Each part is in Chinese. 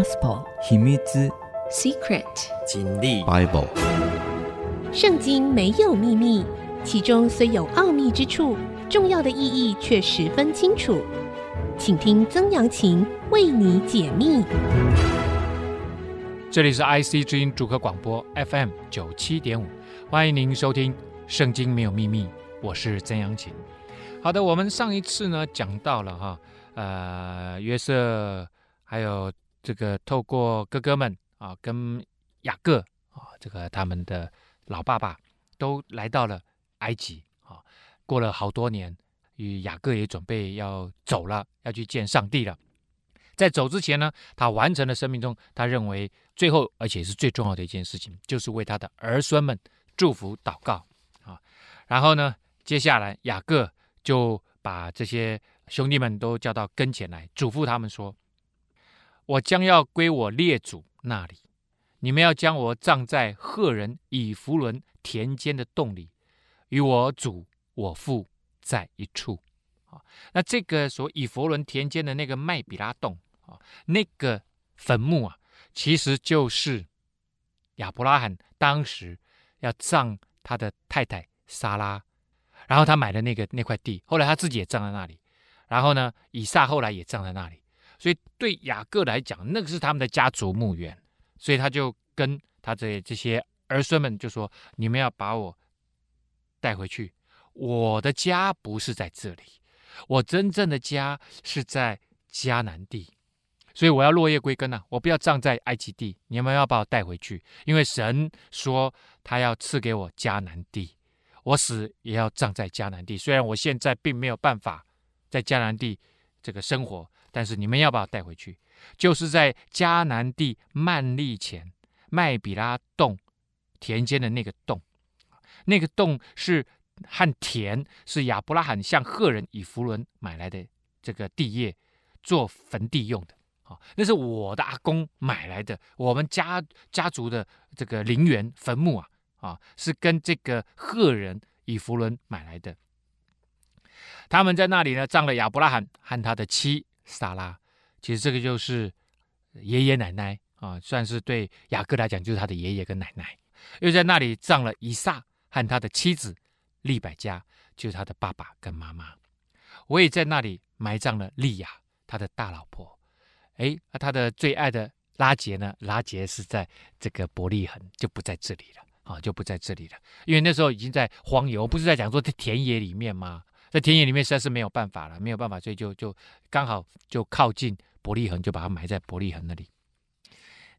Gospel 秘密 Secret 经历 Bible 圣经没有秘密，其中虽有奥秘之处，重要的意义却十分清楚。请听曾阳晴为你解密。这里是 IC 之音主客广播 FM 九七点五，欢迎您收听《圣经没有秘密》，我是曾阳晴。好的，我们上一次呢讲到了哈，呃，约瑟还有这个透过哥哥们啊，跟雅各啊，这个他们的老爸爸都来到了埃及啊，过了好多年，与雅各也准备要走了，要去见上帝了。在走之前呢，他完成了生命中他认为最后而且是最重要的一件事情，就是为他的儿孙们祝福祷告啊。然后呢，接下来雅各。就把这些兄弟们都叫到跟前来，嘱咐他们说：“我将要归我列祖那里，你们要将我葬在赫人以弗伦田间的洞里，与我祖我父在一处。”啊，那这个所以弗伦田间的那个麦比拉洞啊，那个坟墓啊，其实就是亚伯拉罕当时要葬他的太太撒拉。然后他买的那个那块地，后来他自己也葬在那里。然后呢，以撒后来也葬在那里。所以对雅各来讲，那个是他们的家族墓园。所以他就跟他的这些儿孙们就说：“你们要把我带回去，我的家不是在这里，我真正的家是在迦南地。所以我要落叶归根呐、我不要葬在埃及地。你们要把我带回去，因为神说他要赐给我迦南地。”我死也要葬在迦南地，虽然我现在并没有办法在迦南地这个生活，但是你们要把我带回去，就是在迦南地曼利前麦比拉洞田间的那个洞，那个洞是和田是亚伯拉罕向赫人以弗伦买来的这个地业做坟地用的啊，那是我的阿公买来的，我们家家族的这个陵园坟墓啊。啊，是跟这个赫人以弗伦买来的。他们在那里呢，葬了亚伯拉罕和他的妻撒拉。其实这个就是爷爷奶奶啊，算是对雅各来讲就是他的爷爷跟奶奶。又在那里葬了以撒和他的妻子利百加，就是他的爸爸跟妈妈。我也在那里埋葬了利亚，他的大老婆。哎，他的最爱的拉结呢？拉结是在这个伯利恒，就不在这里了。啊，就不在这里了，因为那时候已经在荒野，我不是在讲说在田野里面吗？在田野里面实在是没有办法了，没有办法，所以就就刚好就靠近伯利恒，就把它埋在伯利恒那里。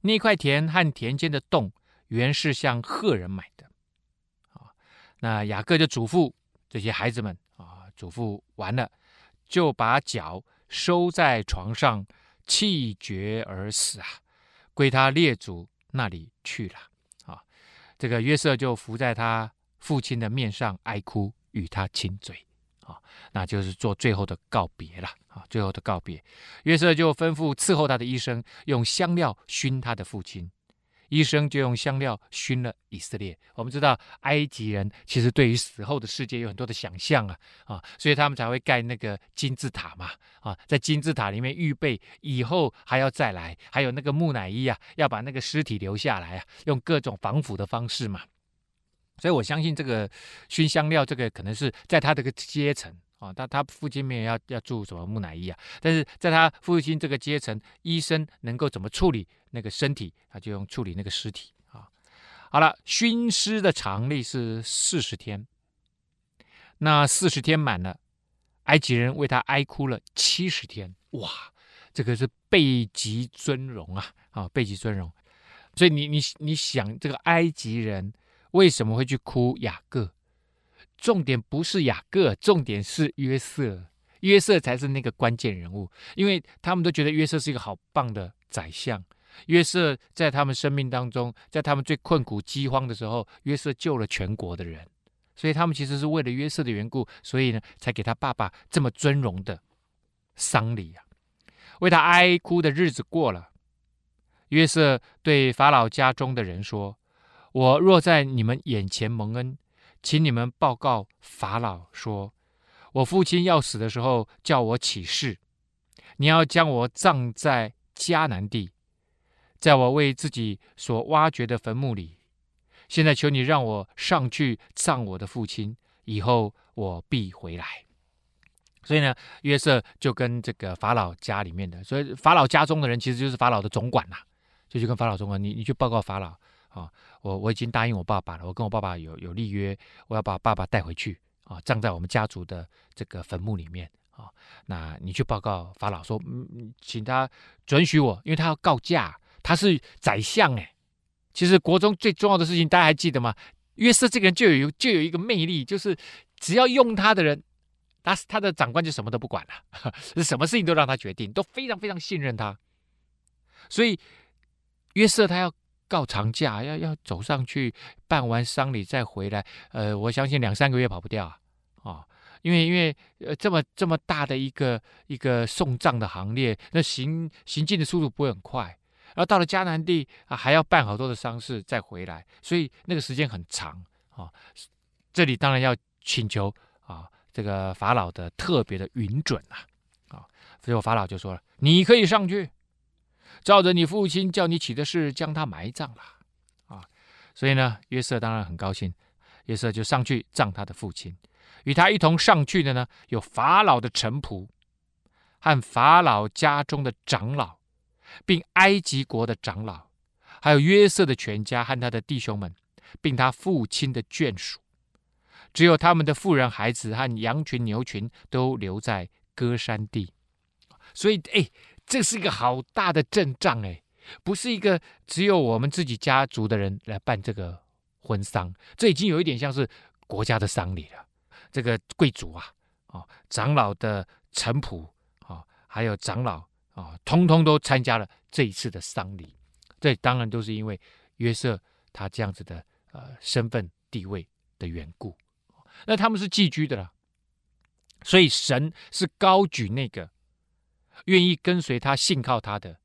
那块田和田间的洞原是向赫人买的。啊，那雅各就嘱咐这些孩子们啊，嘱咐完了，就把脚收在床上，气绝而死啊，归他列祖那里去了啊。这个约瑟就伏在他父亲的面上哀哭，与他亲嘴，啊，那就是做最后的告别了，啊，最后的告别。约瑟就吩咐伺候他的医生用香料熏他的父亲。医生就用香料熏了以色列。我们知道埃及人其实对于死后的世界有很多的想象啊啊，所以他们才会盖那个金字塔嘛啊，在金字塔里面预备以后还要再来，还有那个木乃伊啊，要把那个尸体留下来啊，用各种防腐的方式嘛。所以我相信这个熏香料，这个可能是在他这个阶层。啊，他他父亲没有要要住什么木乃伊啊，但是在他父亲这个阶层，医生能够怎么处理那个身体，他就用处理那个尸体啊。好了，熏尸的常例是四十天，那四十天满了，埃及人为他哀哭了七十天，哇，这个是备极尊荣啊，啊，备极尊荣。所以你你你想，这个埃及人为什么会去哭雅各？重点不是雅各，重点是约瑟，约瑟才是那个关键人物，因为他们都觉得约瑟是一个好棒的宰相。约瑟在他们生命当中，在他们最困苦饥荒的时候，约瑟救了全国的人，所以他们其实是为了约瑟的缘故，所以呢，才给他爸爸这么尊荣的丧礼啊。为他哀哭的日子过了，约瑟对法老家中的人说：“我若在你们眼前蒙恩。”请你们报告法老说：“我父亲要死的时候，叫我起誓，你要将我葬在迦南地，在我为自己所挖掘的坟墓里。现在求你让我上去葬我的父亲，以后我必回来。所以呢，约瑟就跟这个法老家里面的，所以法老家中的人其实就是法老的总管呐，就去跟法老总管，你你去报告法老啊，我我已经答应我爸爸了，我跟我爸爸有有立约，我要把爸爸带回去啊，葬在我们家族的这个坟墓里面啊。那你去报告法老说，嗯，请他准许我，因为他要告假，他是宰相哎。其实国中最重要的事情，大家还记得吗？约瑟这个人就有就有一个魅力，就是只要用他的人。他他的长官就什么都不管了，什么事情都让他决定，都非常非常信任他。所以约瑟他要告长假，要要走上去办完丧礼再回来。呃，我相信两三个月跑不掉啊，哦，因为因为呃这么这么大的一个一个送葬的行列，那行行进的速度不会很快，然后到了迦南地啊，还要办好多的丧事再回来，所以那个时间很长啊，这里当然要请求啊。这个法老的特别的允准啊，啊，最后法老就说了：“你可以上去，照着你父亲叫你起的事，将他埋葬了。”啊，所以呢，约瑟当然很高兴，约瑟就上去葬他的父亲。与他一同上去的呢，有法老的臣仆和法老家中的长老，并埃及国的长老，还有约瑟的全家和他的弟兄们，并他父亲的眷属。只有他们的妇人、孩子和羊群、牛群都留在歌山地，所以，哎，这是一个好大的阵仗，哎，不是一个只有我们自己家族的人来办这个婚丧，这已经有一点像是国家的丧礼了。这个贵族啊，哦，长老的臣仆啊，还有长老啊，通通都参加了这一次的丧礼。这当然都是因为约瑟他这样子的呃身份地位的缘故。那他们是寄居的了，所以神是高举那个愿意跟随他、信靠他的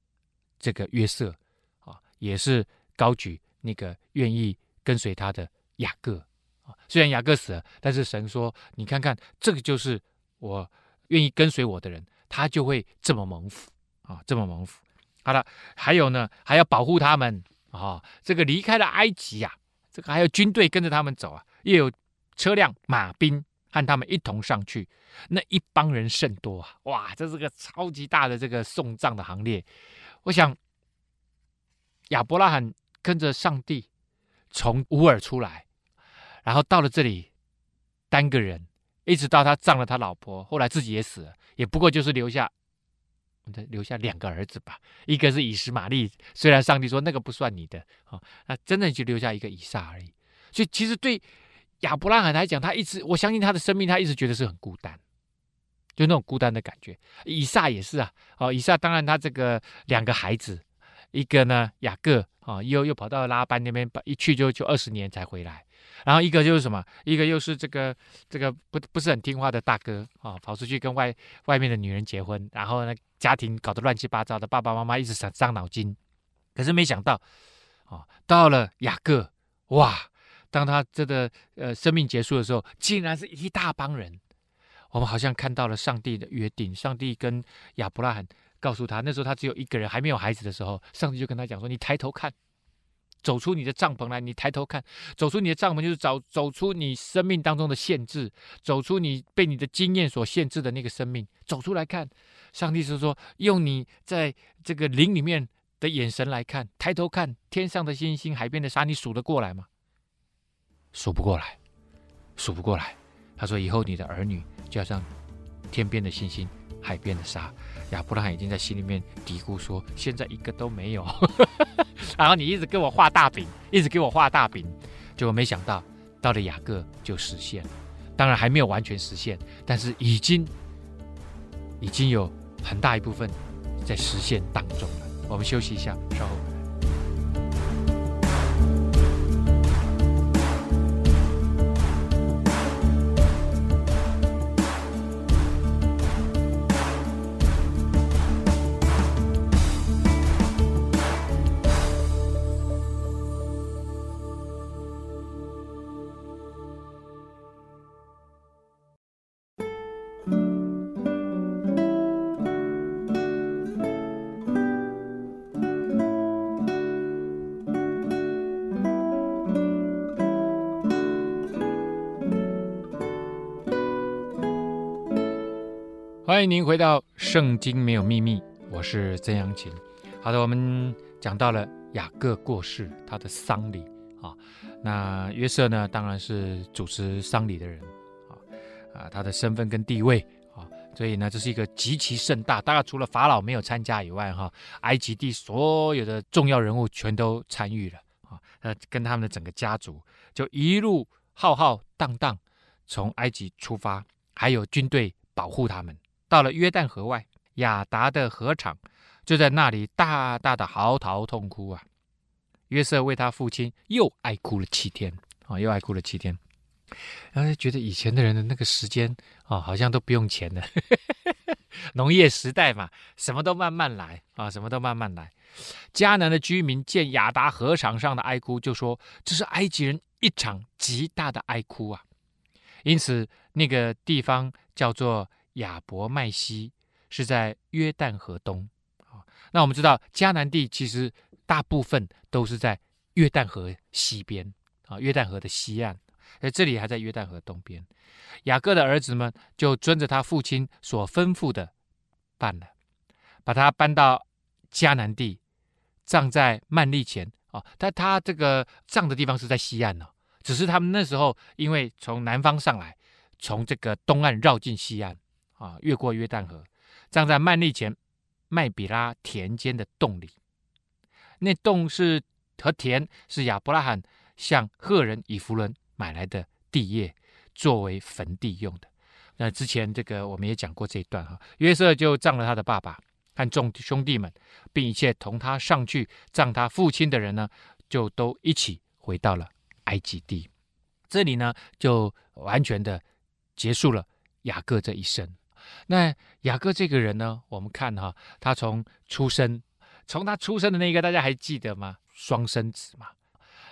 这个约瑟啊，也是高举那个愿意跟随他的雅各啊。虽然雅各死了，但是神说：“你看看，这个就是我愿意跟随我的人，他就会这么蒙福啊，这么蒙福。”好了，还有呢，还要保护他们啊。这个离开了埃及呀，这个还有军队跟着他们走啊，又有。车辆、马兵和他们一同上去，那一帮人甚多啊！哇，这是个超级大的这个送葬的行列。我想，亚伯拉罕跟着上帝从乌尔出来，然后到了这里，单个人，一直到他葬了他老婆，后来自己也死了，也不过就是留下，留下两个儿子吧。一个是以实玛利，虽然上帝说那个不算你的啊，那真的就留下一个以撒而已。所以其实对。亚伯拉罕来讲，他一直我相信他的生命，他一直觉得是很孤单，就那种孤单的感觉。以撒也是啊，哦，以撒当然他这个两个孩子，一个呢雅各啊，又又跑到拉班那边，一去就就二十年才回来。然后一个就是什么，一个又是这个这个不不是很听话的大哥啊，跑出去跟外外面的女人结婚，然后呢家庭搞得乱七八糟的，爸爸妈妈一直伤伤脑筋。可是没想到啊，到了雅各，哇！当他这个呃生命结束的时候，竟然是一大帮人。我们好像看到了上帝的约定。上帝跟亚伯拉罕告诉他，那时候他只有一个人，还没有孩子的时候，上帝就跟他讲说：“你抬头看，走出你的帐篷来。你抬头看，走出你的帐篷，就是走走出你生命当中的限制，走出你被你的经验所限制的那个生命，走出来看。上帝是说，用你在这个灵里面的眼神来看，抬头看天上的星星，海边的沙，你数得过来吗？”数不过来，数不过来。他说：“以后你的儿女就要像天边的星星，海边的沙。”亚伯拉罕已经在心里面嘀咕说：“现在一个都没有。”然后你一直给我画大饼，一直给我画大饼，结果没想到到了雅各就实现了。当然还没有完全实现，但是已经已经有很大一部分在实现当中了。我们休息一下，稍后。欢迎您回到《圣经没有秘密》，我是曾阳琴。好的，我们讲到了雅各过世，他的丧礼啊，那约瑟呢，当然是主持丧礼的人啊啊，他的身份跟地位啊，所以呢，这是一个极其盛大，大概除了法老没有参加以外，哈，埃及地所有的重要人物全都参与了啊，那跟他们的整个家族就一路浩浩荡荡从埃及出发。还有军队保护他们，到了约旦河外亚达的河场，就在那里大大的嚎啕痛哭啊！约瑟为他父亲又哀哭了七天啊，又哀哭了七天。然后就觉得以前的人的那个时间啊，好像都不用钱的，农业时代嘛，什么都慢慢来啊，什么都慢慢来。迦南的居民见亚达河场上的哀哭，就说这是埃及人一场极大的哀哭啊。因此，那个地方叫做亚伯麦西，是在约旦河东。啊，那我们知道迦南地其实大部分都是在约旦河西边啊，约旦河的西岸，而这里还在约旦河东边。雅各的儿子们就遵着他父亲所吩咐的办了，把他搬到迦南地，葬在曼利前。啊，但他这个葬的地方是在西岸呢。只是他们那时候因为从南方上来，从这个东岸绕进西岸，啊，越过约旦河，葬在曼利前麦比拉田间的洞里。那洞是和田是亚伯拉罕向赫人以弗伦买来的地业，作为坟地用的。那之前这个我们也讲过这一段哈，约瑟就葬了他的爸爸和众兄弟们，并一切同他上去葬他父亲的人呢，就都一起回到了。埃及地，这里呢就完全的结束了雅各这一生。那雅各这个人呢，我们看哈，他从出生，从他出生的那一个，大家还记得吗？双生子嘛。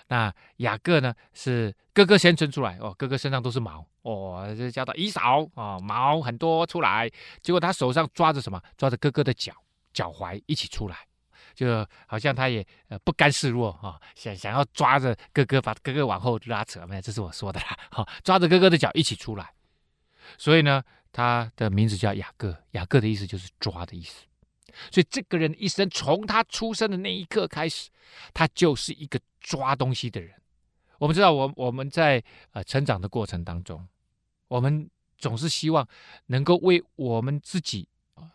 那雅各呢是哥哥先生出来哦，哥哥身上都是毛哦，就叫到一扫啊，毛很多出来，结果他手上抓着什么？抓着哥哥的脚脚踝一起出来。就好像他也呃不甘示弱哈，想想要抓着哥哥，把哥哥往后拉扯，没有，这是我说的啦，哈，抓着哥哥的脚一起出来，所以呢，他的名字叫雅各，雅各的意思就是抓的意思，所以这个人一生从他出生的那一刻开始，他就是一个抓东西的人。我们知道，我我们在呃成长的过程当中，我们总是希望能够为我们自己，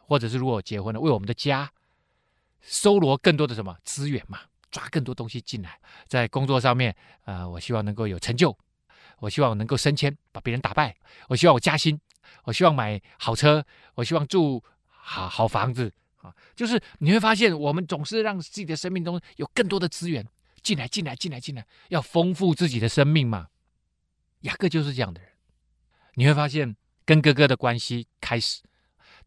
或者是如果结婚了，为我们的家。搜罗更多的什么资源嘛，抓更多东西进来，在工作上面，呃，我希望能够有成就，我希望我能够升迁，把别人打败，我希望我加薪，我希望买好车，我希望住好好房子啊，就是你会发现，我们总是让自己的生命中有更多的资源进来，进来，进来，进来，要丰富自己的生命嘛。雅各就是这样的人，你会发现跟哥哥的关系开始，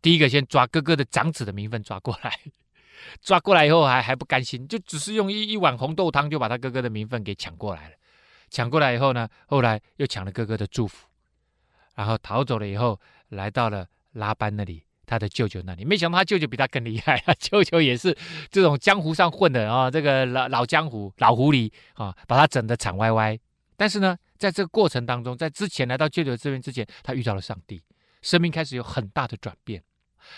第一个先抓哥哥的长子的名分抓过来。抓过来以后还还不甘心，就只是用一一碗红豆汤就把他哥哥的名分给抢过来了。抢过来以后呢，后来又抢了哥哥的祝福，然后逃走了以后，来到了拉班那里，他的舅舅那里。没想到他舅舅比他更厉害啊！舅舅也是这种江湖上混的啊，这个老老江湖老狐狸啊，把他整得惨歪歪。但是呢，在这个过程当中，在之前来到舅舅这边之前，他遇到了上帝，生命开始有很大的转变。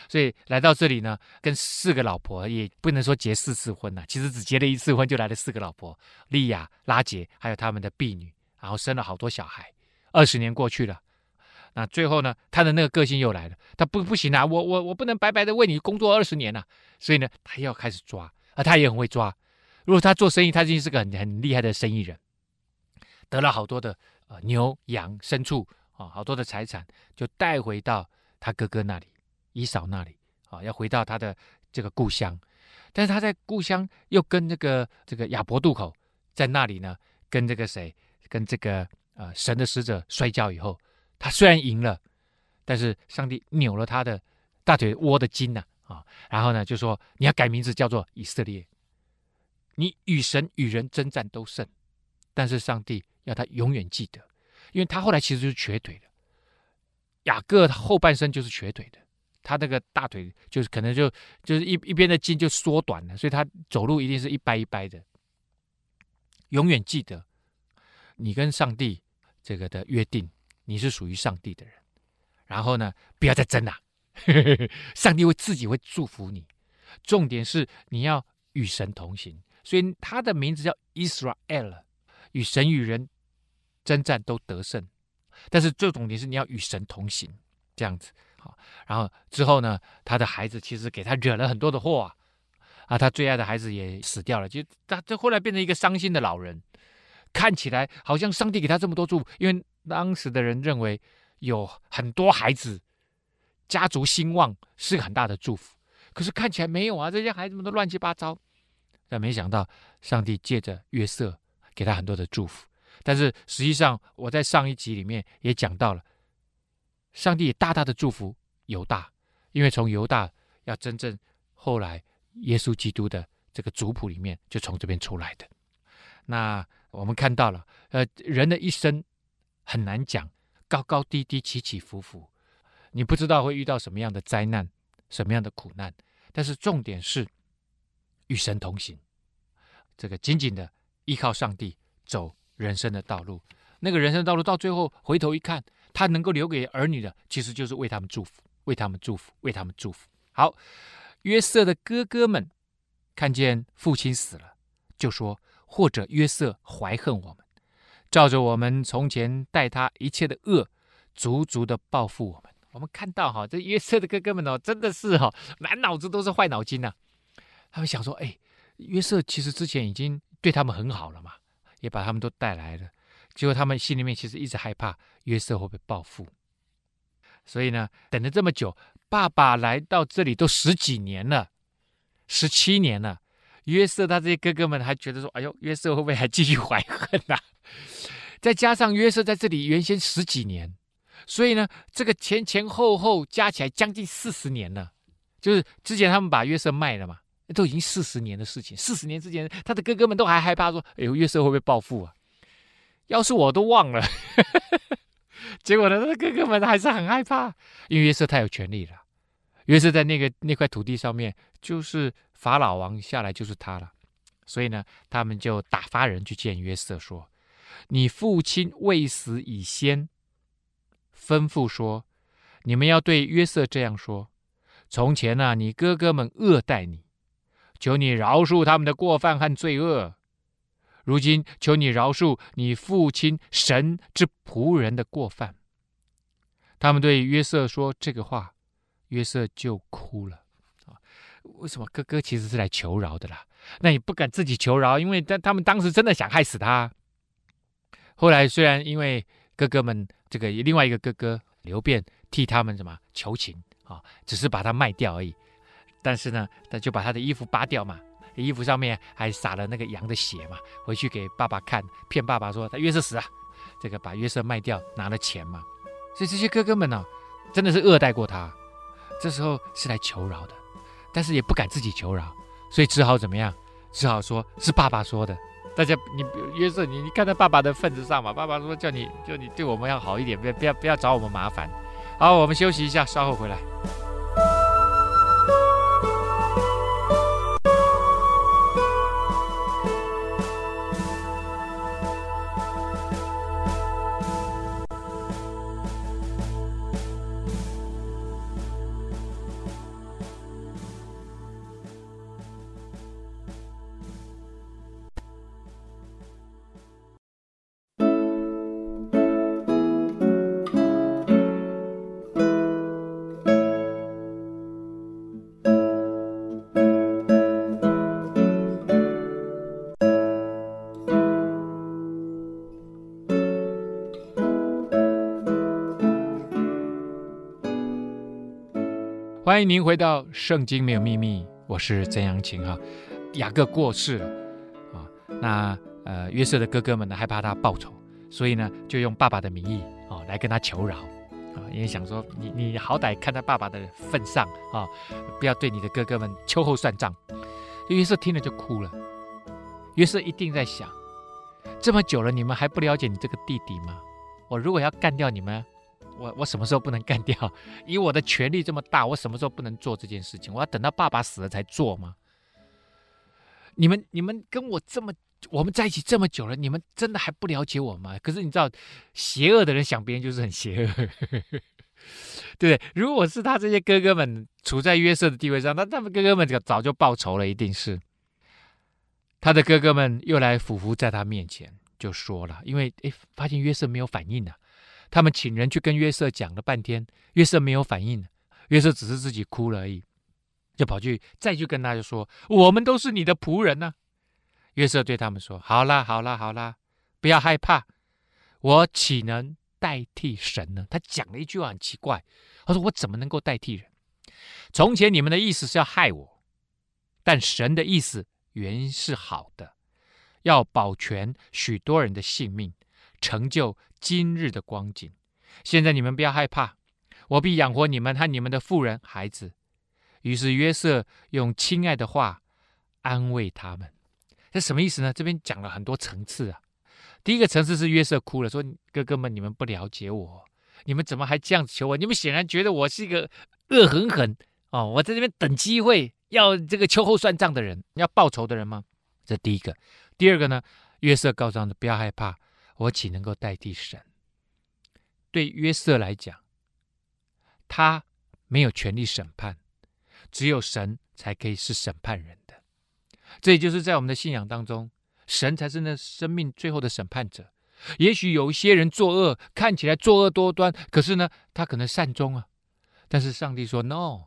所以来到这里呢，跟四个老婆也不能说结四次婚呐，其实只结了一次婚就来了四个老婆，莉亚、拉杰，还有他们的婢女，然后生了好多小孩。二十年过去了，那最后呢，他的那个个性又来了，他不不行啊，我我我不能白白的为你工作二十年呐，所以呢，他要开始抓，而他也很会抓。如果他做生意，他已经是个很很厉害的生意人，得了好多的呃牛羊牲畜啊，好多的财产，就带回到他哥哥那里。以扫那里啊，要回到他的这个故乡，但是他在故乡又跟这个这个亚伯渡口在那里呢，跟这个谁，跟这个呃神的使者摔跤以后，他虽然赢了，但是上帝扭了他的大腿窝的筋呐啊，然后呢就说你要改名字叫做以色列，你与神与人征战都胜，但是上帝要他永远记得，因为他后来其实就是瘸腿的，雅各后半生就是瘸腿的。他那个大腿就是可能就就是一一边的筋就缩短了，所以他走路一定是一掰一掰的。永远记得，你跟上帝这个的约定，你是属于上帝的人。然后呢，不要再争了 上帝会自己会祝福你。重点是你要与神同行，所以他的名字叫 Israel，与神与人征战都得胜。但是最重点是你要与神同行，这样子好。然后之后呢，他的孩子其实给他惹了很多的祸啊，啊，他最爱的孩子也死掉了，就他这后来变成一个伤心的老人。看起来好像上帝给他这么多祝福，因为当时的人认为有很多孩子，家族兴旺是个很大的祝福。可是看起来没有啊，这些孩子们都乱七八糟。但没想到上帝借着约瑟给他很多的祝福。但是实际上我在上一集里面也讲到了，上帝也大大的祝福犹大，因为从犹大要真正后来耶稣基督的这个族谱里面就从这边出来的。那我们看到了，呃，人的一生很难讲，高高低低，起起伏伏，你不知道会遇到什么样的灾难，什么样的苦难。但是重点是与神同行，这个紧紧的依靠上帝走人生的道路。那个人生道路到最后回头一看，他能够留给儿女的，其实就是为他们祝福，为他们祝福，为他们祝福。好，约瑟的哥哥们看见父亲死了，就说。或者约瑟怀恨我们，照着我们从前待他一切的恶，足足的报复我们。我们看到哈，这约瑟的哥哥们哦，真的是哈，满脑子都是坏脑筋呐。他们想说，哎，约瑟其实之前已经对他们很好了嘛，也把他们都带来了。结果他们心里面其实一直害怕约瑟会被报复，所以呢，等了这么久，爸爸来到这里都十几年了，十七年了。约瑟他这些哥哥们还觉得说：“哎呦，约瑟会不会还继续怀恨呐？”再加上约瑟在这里原先十几年，所以呢，这个前前后后加起来将近四十年了。就是之前他们把约瑟卖了嘛，都已经四十年的事情。四十年之前，他的哥哥们都还害怕说：“哎呦，约瑟会不会报复啊？”要是我都忘了。结果呢，他哥哥们还是很害怕，因为约瑟太有权力了。约瑟在那个那块土地上面，就是。法老王下来就是他了，所以呢，他们就打发人去见约瑟，说：“你父亲未死以先，吩咐说，你们要对约瑟这样说：从前呢、你哥哥们恶待你，求你饶恕他们的过犯和罪恶；如今求你饶恕你父亲神之仆人的过犯。”他们对约瑟说这个话，约瑟就哭了。啊为什么哥哥其实是来求饶的啦？那你不敢自己求饶，因为他他们当时真的想害死他。后来虽然因为哥哥们这个另外一个哥哥刘辩替他们什么求情啊，只是把他卖掉而已。但是呢，他就把他的衣服扒掉嘛，衣服上面还洒了那个羊的血嘛，回去给爸爸看，骗爸爸说他约瑟死啊，这个把约瑟卖掉拿了钱嘛。所以这些哥哥们呢，真的是恶待过他，这时候是来求饶的。但是也不敢自己求饶，所以只好怎么样？只好说是爸爸说的。大家，你约瑟，你你看在爸爸的份子上嘛。爸爸说叫你，就你对我们要好一点，不要不要不要找我们麻烦。好，我们休息一下，稍后回来。欢迎您回到《圣经没有秘密》，我是曾阳晴哈。雅各过世了啊，那呃约瑟的哥哥们呢，害怕他报仇，所以呢就用爸爸的名义啊来跟他求饶啊，因为想说你你好歹看在爸爸的份上啊，不要对你的哥哥们秋后算账。约瑟听了就哭了。约瑟一定在想，这么久了你们还不了解你这个弟弟吗？我如果要干掉你们。我我什么时候不能干掉？以我的权力这么大，我什么时候不能做这件事情？我要等到爸爸死了才做吗？你们你们跟我这么我们在一起这么久了，你们真的还不了解我吗？可是你知道，邪恶的人想别人就是很邪恶。对不对？如果是他这些哥哥们处在约瑟的地位上，那他们哥哥们早就报仇了，一定是。他的哥哥们又来俯伏在他面前，就说了，因为诶，发现约瑟没有反应啊，他们请人去跟约瑟讲了半天，约瑟没有反应，约瑟只是自己哭了而已，就跑去再去跟他就说：“我们都是你的仆人呢、啊。”约瑟对他们说：“好啦，好啦，好啦，不要害怕，我岂能代替神呢？”他讲了一句话很奇怪，他说：“我怎么能够代替人？从前你们的意思是要害我，但神的意思。”原是好的，要保全许多人的性命，成就今日的光景。现在你们不要害怕，我必养活你们和你们的妇人孩子。于是约瑟用亲爱的话安慰他们。这什么意思呢？这边讲了很多层次啊。第一个层次是约瑟哭了，说：“哥哥们，你们不了解我，你们怎么还这样子求我？你们显然觉得我是一个恶狠狠哦，我在这边等机会。”要这个秋后算账的人，要报仇的人吗？这第一个。第二个呢？约瑟告诉他们不要害怕，我岂能够代替神？对约瑟来讲，他没有权利审判，只有神才可以是审判人的。这也就是在我们的信仰当中，神才是那生命最后的审判者。也许有一些人作恶，看起来作恶多端，可是呢，他可能善终啊。但是上帝说：“No。”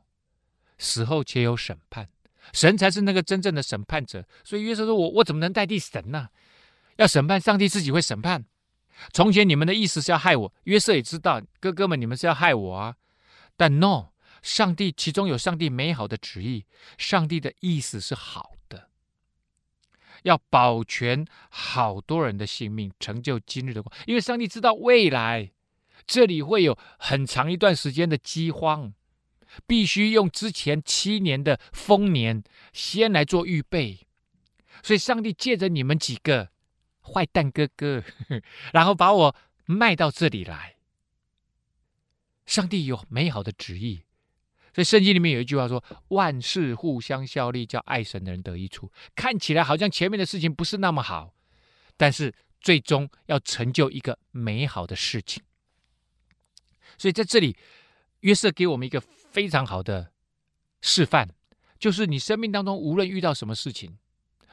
死后且有审判，神才是那个真正的审判者。所以约瑟说：“我我怎么能代替神呢？要审判，上帝自己会审判。从前你们的意思是要害我，约瑟也知道，哥哥们你们是要害我啊。但 no，上帝其中有上帝美好的旨意，上帝的意思是好的，要保全好多人的性命，成就今日的光。因为上帝知道未来这里会有很长一段时间的饥荒。”必须用之前七年的丰年先来做预备，所以上帝借着你们几个坏蛋哥哥，然后把我卖到这里来。上帝有美好的旨意，所以圣经里面有一句话说：“万事互相效力，叫爱神的人得益处。”看起来好像前面的事情不是那么好，但是最终要成就一个美好的事情。所以在这里，约瑟给我们一个。非常好的示范，就是你生命当中无论遇到什么事情，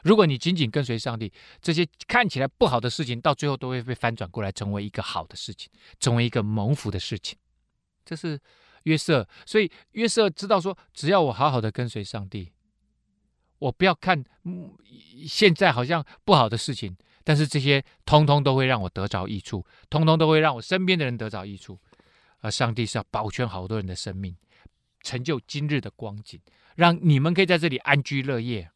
如果你紧紧跟随上帝，这些看起来不好的事情，到最后都会被翻转过来，成为一个好的事情，成为一个蒙福的事情。这是约瑟，所以约瑟知道说，只要我好好的跟随上帝，我不要看现在好像不好的事情，但是这些通通都会让我得着益处，通通都会让我身边的人得着益处，而上帝是要保全好多人的生命。成就今日的光景，让你们可以在这里安居乐业。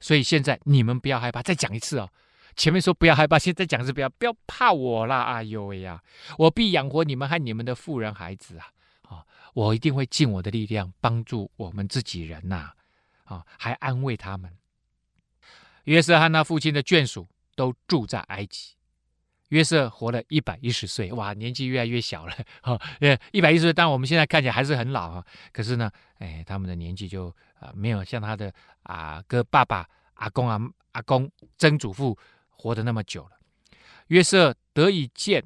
所以现在你们不要害怕，再讲一次哦。前面说不要害怕，现在讲一次不要不要怕我啦！哎呦喂呀，我必养活你们和你们的富人孩子啊！啊，我一定会尽我的力量帮助我们自己人呐！啊，还安慰他们。约瑟和他父亲的眷属都住在埃及。约瑟活了一百一十岁，哇，年纪越来越小了，哈，呃，一百一十岁，但我们现在看起来还是很老啊，可是呢，哎，他们的年纪就啊、没有像他的啊哥、爸爸、阿公啊、阿公、曾祖父活得那么久了。约瑟得以见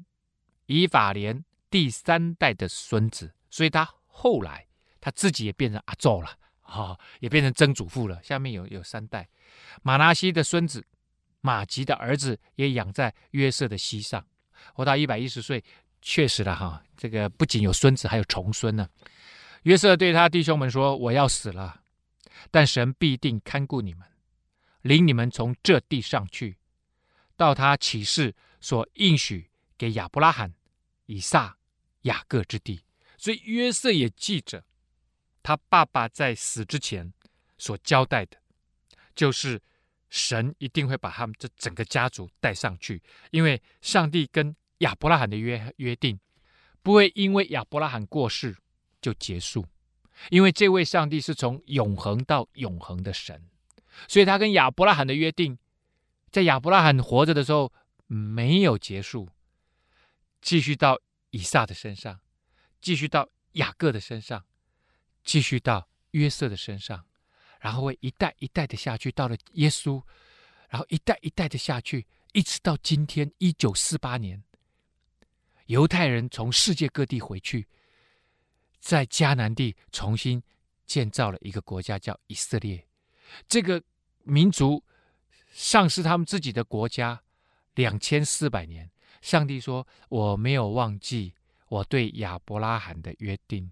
以法莲第三代的孙子，所以他后来他自己也变成阿宙了，哈、也变成曾祖父了。下面有有三代，马拿西的孙子。马吉的儿子也养在约瑟的膝上，活到一百一十岁，确实了哈。这个不仅有孙子，还有重孙呢。约瑟对他弟兄们说：“我要死了，但神必定看顾你们，领你们从这地上去，到他启示所应许给亚伯拉罕、以撒、雅各之地。”所以约瑟也记着他爸爸在死之前所交代的，就是。神一定会把他们这整个家族带上去，因为上帝跟亚伯拉罕的约约定，不会因为亚伯拉罕过世就结束，因为这位上帝是从永恒到永恒的神，所以他跟亚伯拉罕的约定，在亚伯拉罕活着的时候没有结束，继续到以撒的身上，继续到雅各的身上，继续到约瑟的身上。然后会一代一代的下去，到了耶稣，然后一代一代的下去，一直到今天一九四八年，犹太人从世界各地回去，在迦南地重新建造了一个国家，叫以色列。这个民族丧失他们自己的国家两千四百年。上帝说：“我没有忘记我对亚伯拉罕的约定，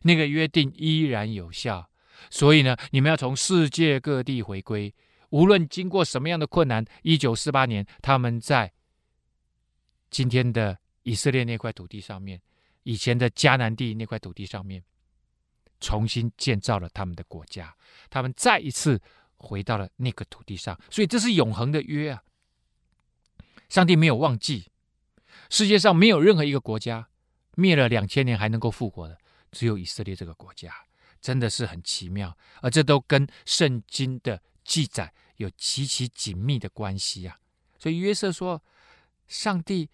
那个约定依然有效。所以呢，你们要从世界各地回归，无论经过什么样的困难。一九四八年，他们在今天的以色列那块土地上面。”以前的迦南地那块土地上面，重新建造了他们的国家，他们再一次回到了那个土地上，所以这是永恒的约啊！上帝没有忘记，世界上没有任何一个国家灭了两千年还能够复活的，只有以色列这个国家，真的是很奇妙，而这都跟圣经的记载有极其紧密的关系啊！所以约瑟说，上帝。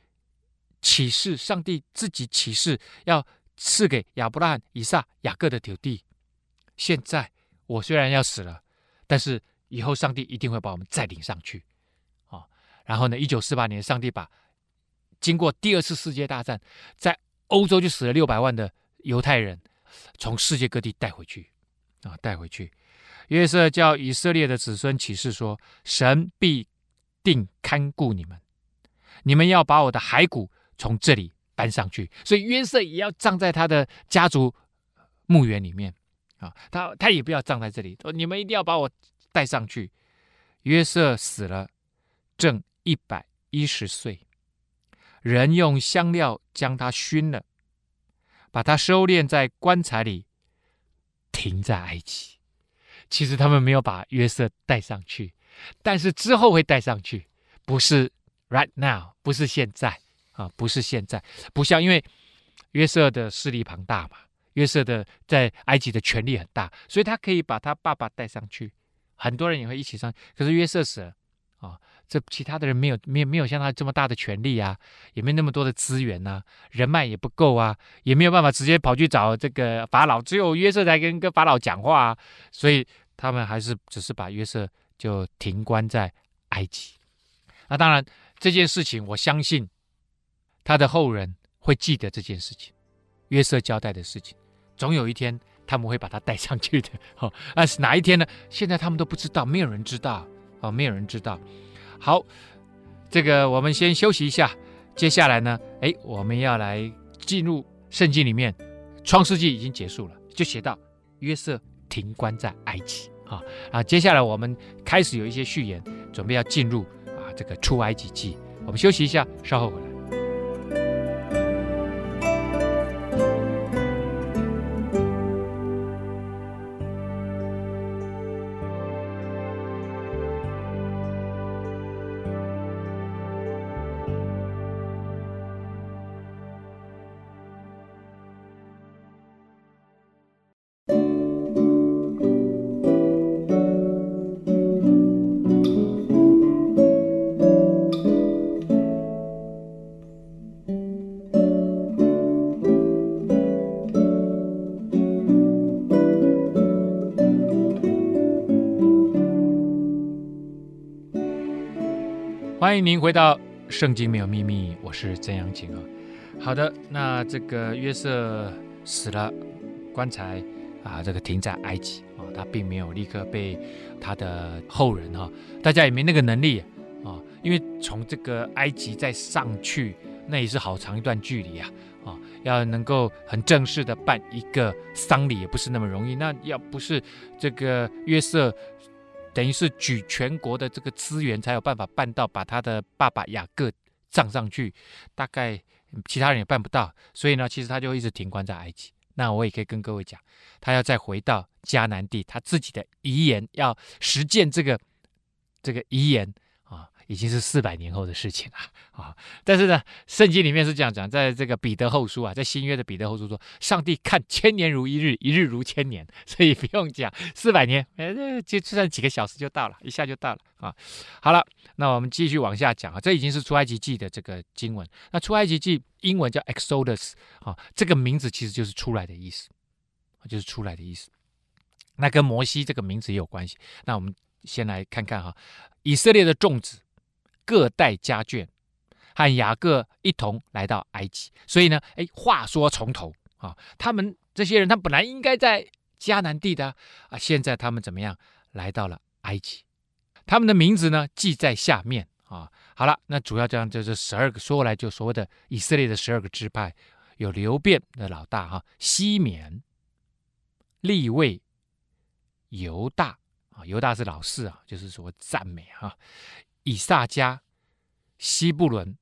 启示，上帝自己启示要赐给亚伯拉罕、以撒、雅各的土地。现在我虽然要死了，但是以后上帝一定会把我们再领上去。啊，然后呢，一九四八年，上帝把经过第二次世界大战，在欧洲就死了六百万的犹太人，从世界各地带回去，啊，带回去。约瑟叫以色列的子孙启示说：神必定看顾你们，你们要把我的骸骨。从这里搬上去，所以约瑟也要葬在他的家族墓园里面啊。他他也不要葬在这里，说你们一定要把我带上去。约瑟死了，正一百一十岁，人用香料将他熏了，把他收敛在棺材里，停在埃及。其实他们没有把约瑟带上去，但是之后会带上去，不是 right now，不是现在。啊，不是现在，不像，因为约瑟的势力庞大嘛，约瑟的在埃及的权力很大，所以他可以把他爸爸带上去，很多人也会一起上。可是约瑟死了啊，这其他的人没有没有没有像他这么大的权力啊，也没那么多的资源啊，人脉也不够啊，也没有办法直接跑去找这个法老，只有约瑟才跟跟法老讲话啊，所以他们还是只是把约瑟就停关在埃及。那当然这件事情，我相信。他的后人会记得这件事情，约瑟交代的事情，总有一天他们会把他带上去的。哦，那是哪一天呢？现在他们都不知道，没有人知道，哦，没有人知道。好，这个我们先休息一下，接下来呢，哎，我们要来进入圣经里面，创世纪已经结束了，就写到约瑟停关在埃及啊啊，接下来我们开始有一些序言，准备要进入啊这个出埃及记。我们休息一下，稍后回来。欢迎您回到《圣经没有秘密》，我是曾阳晴啊。好的，那这个约瑟死了，棺材啊，这个停在埃及啊，他并没有立刻被他的后人哈，大家也没那个能力啊，因为从这个埃及再上去，那也是好长一段距离啊啊，要能够很正式的办一个丧礼，也不是那么容易。那要不是这个约瑟。等于是举全国的这个资源，才有办法办到把他的爸爸雅各葬上去，大概其他人也办不到，所以呢，其实他就一直停关在埃及。那我也可以跟各位讲，他要再回到迦南地，他自己的遗言要实践这个这个遗言。已经是四百年后的事情了啊！但是呢，圣经里面是这样讲，在这个彼得后书啊，在新约的彼得后书说，上帝看千年如一日，一日如千年，所以不用讲四百年，哎，就就算几个小时就到了，一下就到了啊！好了，那我们继续往下讲啊，这已经是出埃及记的这个经文。那出埃及记英文叫 Exodus 啊，这个名字其实就是出来的意思，就是出来的意思。那跟摩西这个名字也有关系。那我们先来看看哈，以色列的众子。各带家眷，和雅各一同来到埃及。所以呢，哎，话说从头啊，他们这些人他本来应该在迦南地的啊，现在他们怎么样来到了埃及？他们的名字呢记在下面啊。好了，那主要这样就是十二个，说来就所谓的以色列的十二个支派，有流便的老大哈，西缅、利未、犹大啊，犹大是老四啊，就是说赞美哈，以萨迦、西布伦、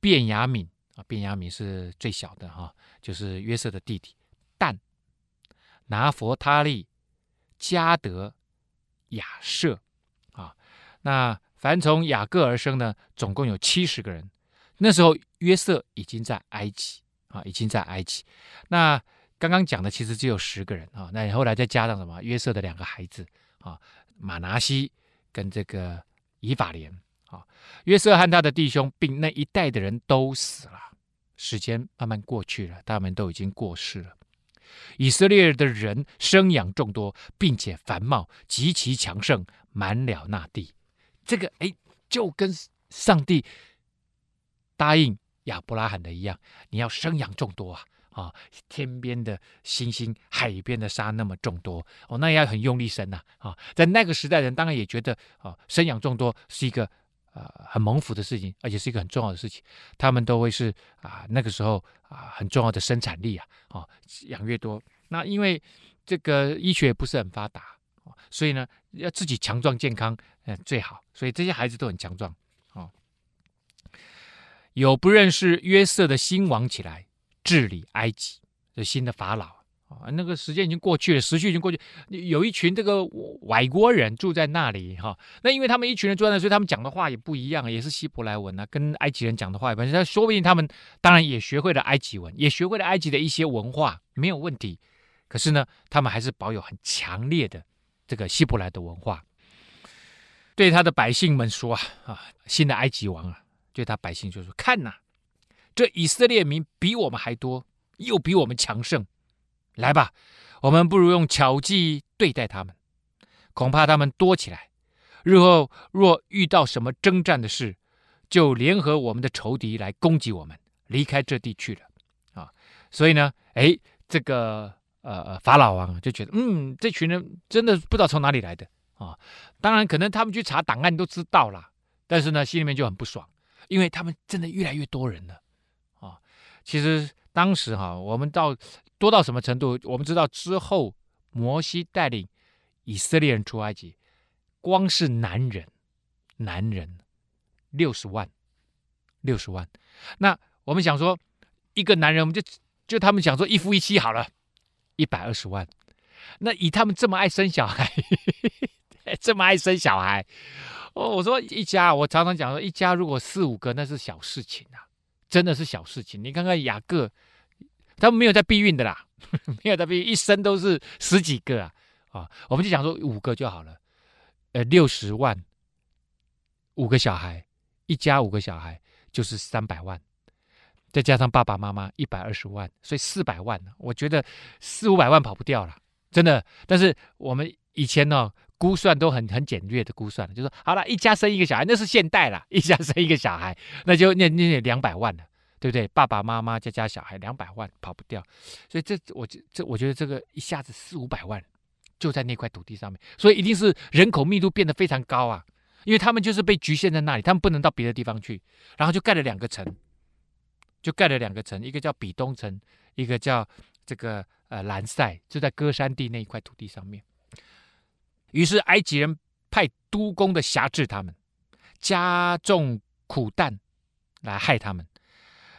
便雅悯啊，便雅悯是最小的哈，就是约瑟的弟弟，但、拿佛他利、迦得、亚设啊，那。凡从雅各而生呢，总共有七十个人。那时候约瑟已经在埃及啊，已经在埃及。那刚刚讲的其实只有十个人啊，那后来再加上什么？约瑟的两个孩子啊，马拿西跟这个以法莲啊。约瑟和他的弟兄并那一代的人都死了。时间慢慢过去了，他们都已经过世了。以色列的人生养众多，并且繁茂，极其强盛，满了那地。这个哎，就跟上帝答应亚伯拉罕的一样，你要生养众多啊！啊，天边的星星，海边的沙那么众多哦，那也要很用力生呐！啊，在那个时代人当然也觉得啊，生养众多是一个呃很蒙福的事情，而且是一个很重要的事情。他们都会是啊那个时候啊很重要的生产力啊！啊，养越多，那因为这个医学不是很发达。所以呢，要自己强壮健康，嗯，最好。所以这些孩子都很强壮。哦，有不认识约瑟的新王起来治理埃及，这新的法老啊，那个时间已经过去了，时序已经过去。有一群这个外国人住在那里哈，那因为他们一群人住在那，所以他们讲的话也不一样，也是希伯来文啊，跟埃及人讲的话也不一样。说不定他们当然也学会了埃及文，也学会了埃及的一些文化，没有问题。可是呢，他们还是保有很强烈的。这个希伯来的文化，对他的百姓们说啊啊，新的埃及王啊，对他百姓就说：看呐，这以色列民比我们还多，又比我们强盛。来吧，我们不如用巧计对待他们，恐怕他们多起来，日后若遇到什么征战的事，就联合我们的仇敌来攻击我们，离开这地去了啊。所以呢，哎，这个。呃呃，法老王就觉得，嗯，这群人真的不知道从哪里来的啊。当然，可能他们去查档案都知道了，但是呢，心里面就很不爽，因为他们真的越来越多人了。其实当时哈，我们到多到什么程度？我们知道之后，摩西带领以色列人出埃及，光是男人，男人六十万，六十万。那我们想说，一个男人，我们就就他们想说一夫一妻好了。一百二十万，那以他们这么爱生小孩，这么爱生小孩，哦，我说一家，我常常讲说，一家如果四五个，那是小事情啊，真的是小事情。你看看雅各，他们没有在避孕的啦，没有在避孕，一生都是十几个啊，啊，我们就讲说五个就好了，呃，六十万，五个小孩，一家五个小孩就是三百万。再加上爸爸妈妈一百二十万，所以四百万。我觉得四五百万跑不掉了，真的。但是我们以前呢，估算都很很简略的估算，就说好了，一家生一个小孩，那是现代了，一家生一个小孩，那就那那两百万了，对不对？爸爸妈妈加加小孩两百万跑不掉，所以这我这我觉得这个一下子四五百万就在那块土地上面，所以一定是人口密度变得非常高啊，因为他们就是被局限在那里，他们不能到别的地方去，然后就盖了两个城。就盖了两个城，一个叫比东城，一个叫这个呃兰塞，就在歌山地那一块土地上面。于是埃及人派督工的辖制他们，加重苦担来害他们。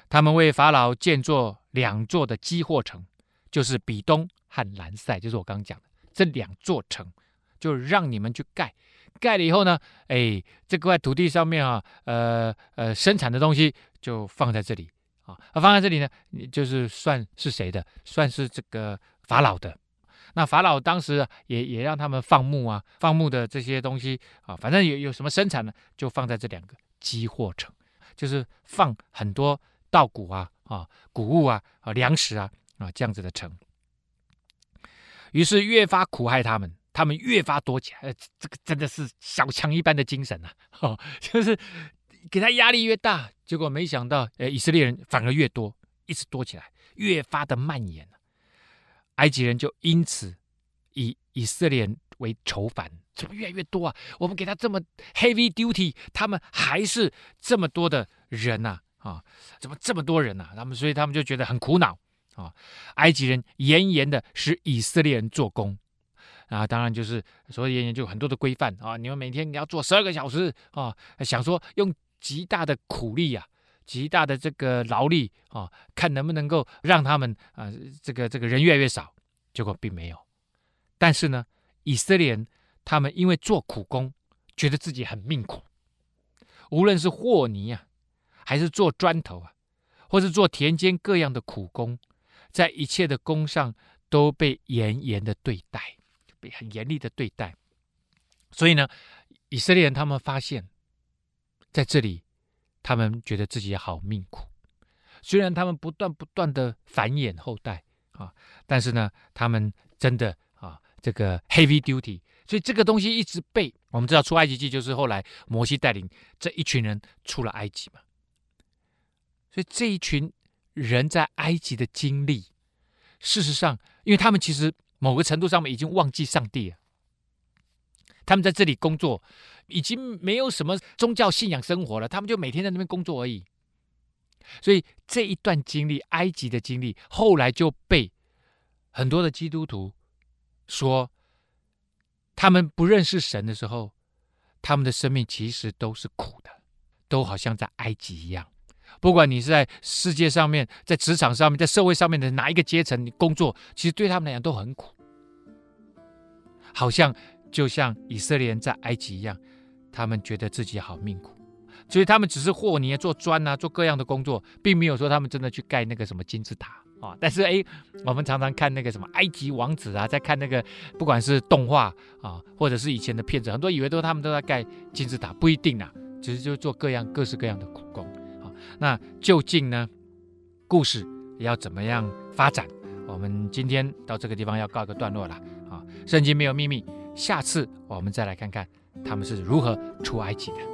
他们为法老建造两座的积货城，就是比东和兰塞，就是我刚刚讲的这两座城，就让你们去盖。盖了以后呢，哎，这块土地上面啊，呃呃，生产的东西就放在这里。啊，放在这里呢，就是算是谁的？算是这个法老的。那法老当时也也让他们放牧啊，放牧的这些东西啊，反正有有什么生产呢，就放在这两个积货城，就是放很多稻谷啊啊，谷物啊啊，粮食啊啊这样子的城。于是越发苦害他们，他们越发多起来。呃，这个真的是小强一般的精神呐，哦，就是。给他压力越大，结果没想到，呃，以色列人反而越多，一直多起来，越发的蔓延。埃及人就因此以以色列人为愁烦，怎么越来越多啊？我们给他这么 heavy duty，他们还是这么多的人呐，啊，怎么这么多人呐？他们所以他们就觉得很苦恼啊。埃及人严严的使以色列人做工。啊，当然就是所谓研究很多的规范啊，你们每天你要做十二个小时啊，想说用极大的苦力啊，极大的这个劳力啊，看能不能够让他们啊，这个这个人越来越少，结果并没有。但是呢，以色列人他们因为做苦工，觉得自己很命苦，无论是和泥啊，还是做砖头啊，或是做田间各样的苦工，在一切的工上都被严严的对待。被很严厉的对待，所以呢，以色列人他们发现，在这里，他们觉得自己好命苦。虽然他们不断不断的繁衍后代啊，但是呢，他们真的啊，这个 heavy duty，所以这个东西一直被我们知道，出埃及记就是后来摩西带领这一群人出了埃及嘛。所以这一群人在埃及的经历，事实上，因为他们其实。某个程度上面已经忘记上帝了，他们在这里工作，已经没有什么宗教信仰生活了，他们就每天在那边工作而已。所以这一段经历，埃及的经历，后来就被很多的基督徒说，他们不认识神的时候，他们的生命其实都是苦的，都好像在埃及一样。不管你是在世界上面，在职场上面，在社会上面的哪一个阶层，你工作其实对他们来讲都很苦，好像就像以色列人在埃及一样，他们觉得自己好命苦，所以他们只是和泥做砖啊，做各样的工作，并没有说他们真的去盖那个什么金字塔啊。但是哎，我们常常看那个什么埃及王子啊，在看那个不管是动画啊，或者是以前的片子，很多以为都他们都在盖金字塔，不一定啊，其实就做各样各式各样的苦工。那究竟呢？故事要怎么样发展？我们今天到这个地方要告一个段落了啊！圣经没有秘密，下次我们再来看看他们是如何出埃及的。